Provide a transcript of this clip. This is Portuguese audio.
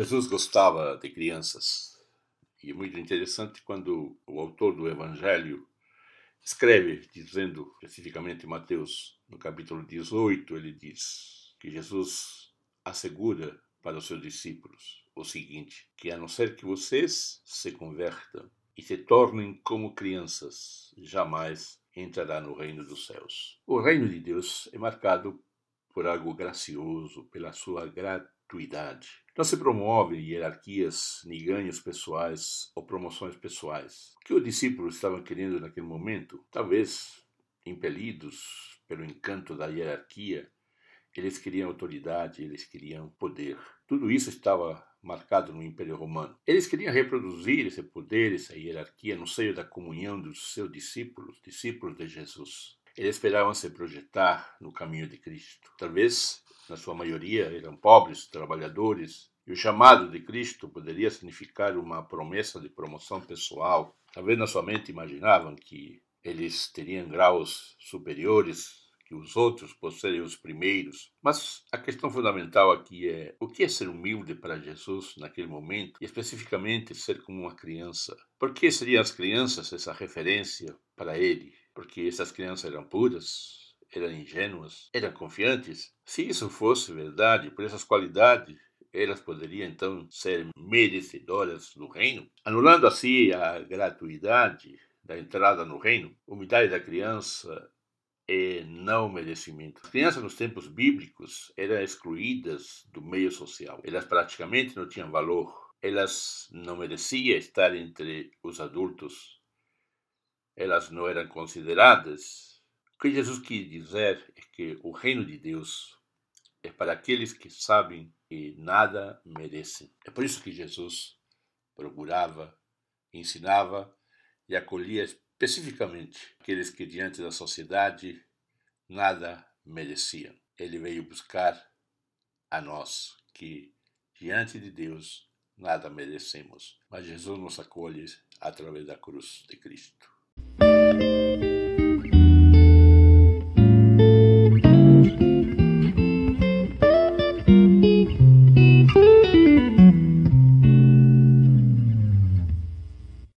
Jesus gostava de crianças. E é muito interessante quando o autor do Evangelho escreve, dizendo especificamente Mateus, no capítulo 18, ele diz que Jesus assegura para os seus discípulos o seguinte: que a não ser que vocês se convertam e se tornem como crianças, jamais entrará no reino dos céus. O reino de Deus é marcado por algo gracioso, pela sua gratuidade. Não se promove hierarquias, nem ganhos pessoais ou promoções pessoais. O que os discípulos estavam querendo naquele momento, talvez impelidos pelo encanto da hierarquia, eles queriam autoridade, eles queriam poder. Tudo isso estava marcado no Império Romano. Eles queriam reproduzir esse poder, essa hierarquia no seio da comunhão dos seus discípulos, discípulos de Jesus. Eles esperavam se projetar no caminho de Cristo. Talvez, na sua maioria, eram pobres, trabalhadores, e o chamado de Cristo poderia significar uma promessa de promoção pessoal. Talvez na sua mente imaginavam que eles teriam graus superiores que os outros por serem os primeiros. Mas a questão fundamental aqui é o que é ser humilde para Jesus naquele momento, e especificamente ser como uma criança. Por que seriam as crianças essa referência para ele? Porque essas crianças eram puras, eram ingênuas, eram confiantes? Se isso fosse verdade, por essas qualidades, elas poderiam então ser merecedoras do reino, anulando assim a gratuidade da entrada no reino, a humildade da criança e não merecimento. As crianças nos tempos bíblicos eram excluídas do meio social. Elas praticamente não tinham valor. Elas não mereciam estar entre os adultos. Elas não eram consideradas. O que Jesus quis dizer é que o reino de Deus é para aqueles que sabem que nada merecem. É por isso que Jesus procurava, ensinava e acolhia especificamente aqueles que diante da sociedade nada mereciam. Ele veio buscar a nós que diante de Deus nada merecemos, mas Jesus nos acolhe através da cruz de Cristo. Thank you.